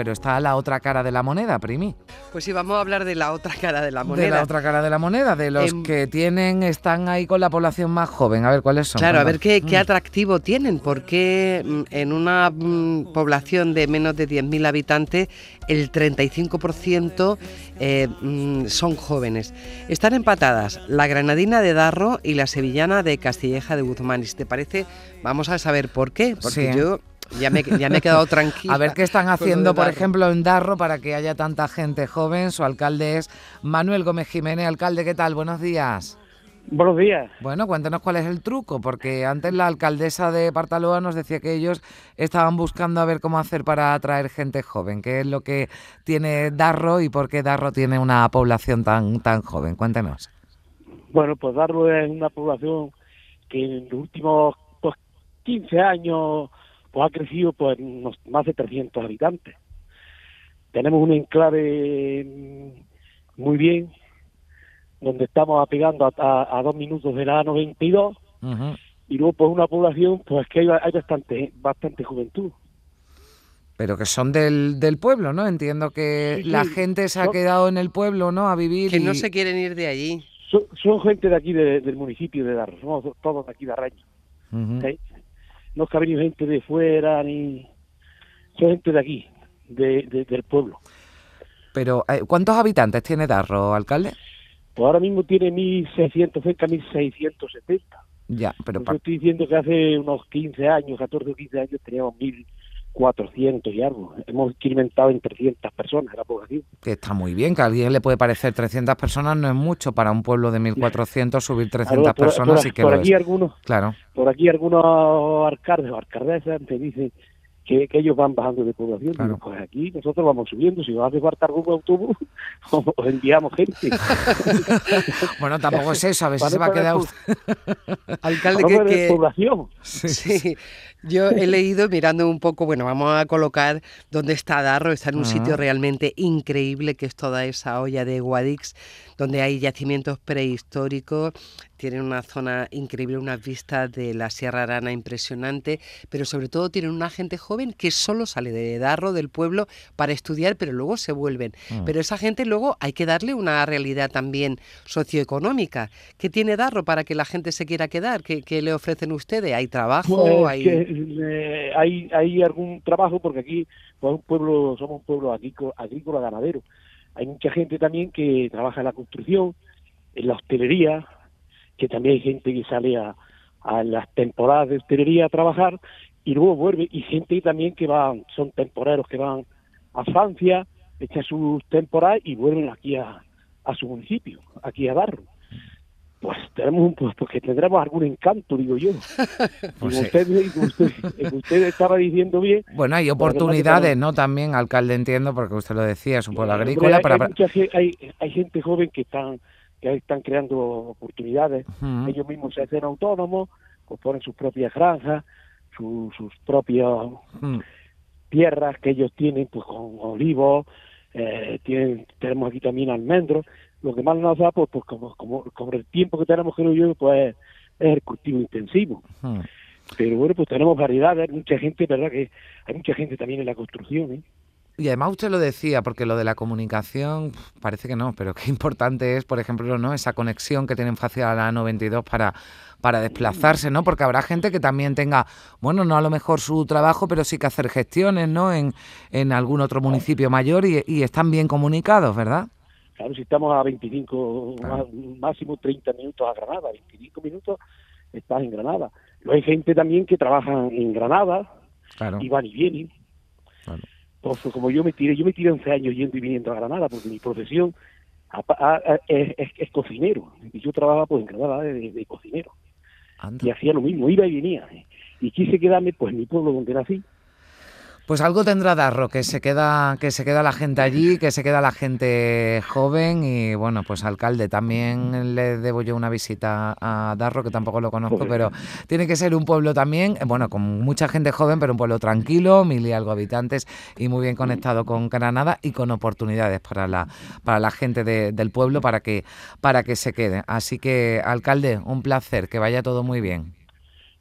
pero está la otra cara de la moneda, Primi. Pues sí, vamos a hablar de la otra cara de la moneda. De la otra cara de la moneda, de los em, que tienen, están ahí con la población más joven. A ver cuáles son. Claro, a ver qué, qué, mm. atractivo tienen, porque mm, en una mm, población de menos de 10.000 habitantes, el 35% eh, son jóvenes. Están empatadas la granadina de Darro y la sevillana de Castilleja de Guzmán. Y si te parece, vamos a saber por qué. Porque yo ya me, ya me he quedado tranquila. A ver qué están haciendo, por ejemplo, en Darro para que haya tanta gente joven. Su alcalde es Manuel Gómez Jiménez. Alcalde, ¿qué tal? Buenos días. Buenos días. Bueno, cuéntanos cuál es el truco, porque antes la alcaldesa de Partaloa nos decía que ellos estaban buscando a ver cómo hacer para atraer gente joven. ¿Qué es lo que tiene Darro y por qué Darro tiene una población tan, tan joven? Cuéntenos. Bueno, pues Darro es una población que en los últimos 15 pues, años pues ha crecido pues más de 300 habitantes. Tenemos un enclave muy bien, donde estamos apegando a, dos minutos de la A92, y luego pues una población pues que hay, bastante, bastante juventud. Pero que son del, del pueblo, ¿no? Entiendo que la gente se ha quedado en el pueblo, ¿no? A vivir. Que no se quieren ir de allí. Son, gente de aquí, del municipio de Darro, somos todos de aquí de Arraño no es que ha venido gente de fuera, ni son gente de aquí, de, del pueblo. Pero, eh, ¿cuántos habitantes tiene Darro, alcalde? Pues ahora mismo tiene 1.600, cerca de 1.670. Ya, pero... Yo estoy diciendo que hace unos 15 años, 14 o 15 años, teníamos 1.000 400 y algo. Hemos incrementado en 300 personas la población. Que está muy bien, que a alguien le puede parecer 300 personas no es mucho para un pueblo de 1.400 subir 300 personas y que por aquí algunos claro. Por aquí algunos alcaldes o alcaldesas te dicen que, ellos van bajando de población. pues aquí nosotros vamos subiendo. Si va a hacer falta algún autobús, os enviamos gente. bueno, tampoco es eso. A ver si se va a quedar Alcalde, que, que... población. sí. Yo he leído mirando un poco, bueno, vamos a colocar dónde está Darro, está en un sitio realmente increíble que es toda esa olla de Guadix, donde hay yacimientos prehistóricos, tienen una zona increíble, unas vistas de la Sierra Arana impresionante, pero sobre todo tienen una gente joven que solo sale de Darro, del pueblo, para estudiar, pero luego se vuelven. Mm. Pero esa gente luego hay que darle una realidad también socioeconómica. ¿Qué tiene Darro para que la gente se quiera quedar? ¿Qué, le ofrecen ustedes? ¿Hay trabajo? Pues ¿Hay... Eh, hay, hay algún trabajo porque aquí pues, un pueblo, somos un pueblo agrícola, agrícola ganadero. Hay mucha gente también que trabaja en la construcción, en la hostelería, que también hay gente que sale a, las temporadas de hostelería a trabajar y luego vuelve, y gente también que van, son temporeros que van a Francia, echan sus temporadas y vuelven aquí a, a su municipio, aquí a Barro pues tenemos un pues porque tendremos algún encanto, digo yo. Pues usted, usted, estaba diciendo bien. Bueno, hay oportunidades, ¿no? También, alcalde, entiendo, porque usted lo decía, es un pueblo agrícola. Hay, para... hay, hay, gente joven que están que están creando oportunidades. Ellos mismos se hacen autónomos, pues ponen sus propias granjas, sus propias tierras que ellos tienen, pues con olivos, eh, tienen, tenemos aquí también almendros lo que más nos da, pues, pues como, como, como el tiempo que tenemos que yo, pues es el cultivo intensivo. Pero bueno, pues tenemos variedades, hay mucha gente, ¿verdad? Que hay mucha gente también en la construcción, ¿eh? Y además usted lo decía, porque lo de la comunicación parece que no, pero qué importante es, por ejemplo, no esa conexión que tienen fácil a la 92 para, para desplazarse, ¿no? Porque habrá gente que también tenga, bueno, no a lo mejor su trabajo, pero sí que hacer gestiones, ¿no? En, en algún otro municipio mayor y, y están bien comunicados, ¿verdad? Claro, si estamos a 25, máximo 30 minutos a Granada, 25 minutos estás en Granada. Luego hay gente también que trabaja en Granada y van y vienen. Pues, como yo me tiré, yo me tiré 11 años yendo y viniendo a Granada porque mi profesión es, cocinero. Y yo trabajaba pues en Granada de, cocinero. Y hacía lo mismo, iba y venía. Y quise quedarme pues en mi pueblo donde nací pues algo tendrá Darro, que se queda, que se queda la gente allí, que se queda la gente joven y bueno, pues alcalde, también le debo yo una visita a Darro, que tampoco lo conozco, pero tiene que ser un pueblo también, bueno, con mucha gente joven, pero un pueblo tranquilo, mil y algo habitantes y muy bien conectado con Granada y con oportunidades para la, para la gente del pueblo para que, para que se quede. Así que, alcalde, un placer, que vaya todo muy bien.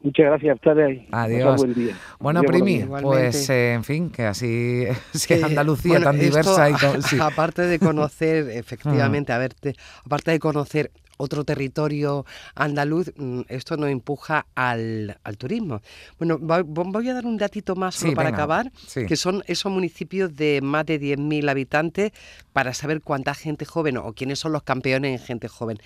Muchas gracias a ustedes. Adiós. Buen día. Bueno, Adiós, Primi, pues eh, en fin, que así es Que, Andalucía bueno, tan esto, diversa y con- sí. aparte de conocer efectivamente a verte aparte de conocer otro territorio andaluz, mm, esto nos empuja al, al turismo. Bueno, voy a dar un datito más solo Sí, para venga, acabar, sí. que son esos municipios de más de 10.000 habitantes para saber cuánta gente joven o quiénes son los campeones en gente joven.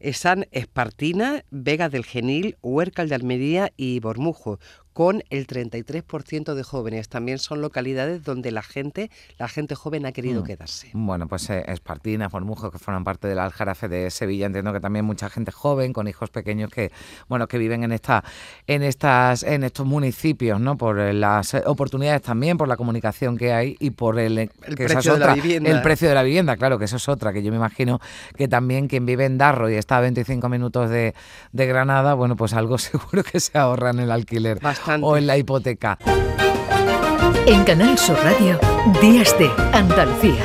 Están Espartina, Vega del Genil, Huércal de Almería y Bormujo, con el 33% de jóvenes. También son localidades donde la gente, la gente joven ha querido Mm. quedarse. Bueno, pues eh, Espartina, Formujo, que forman parte del Aljarafe de Sevilla. Entiendo que también mucha gente joven, con hijos pequeños que, bueno, que viven en esta, en estas, en estos municipios, ¿no? Por eh, las oportunidades también, por la comunicación que hay y por el, eh, El es precio de la vivienda. el precio de la vivienda, claro, que eso es otra, que yo me imagino que también quien vive en Darro y está a 25 minutos de, de Granada, bueno, pues algo seguro que se ahorra en el alquiler Bastante. o en la hipoteca. En Canal Sur Radio, Días de Andalucía.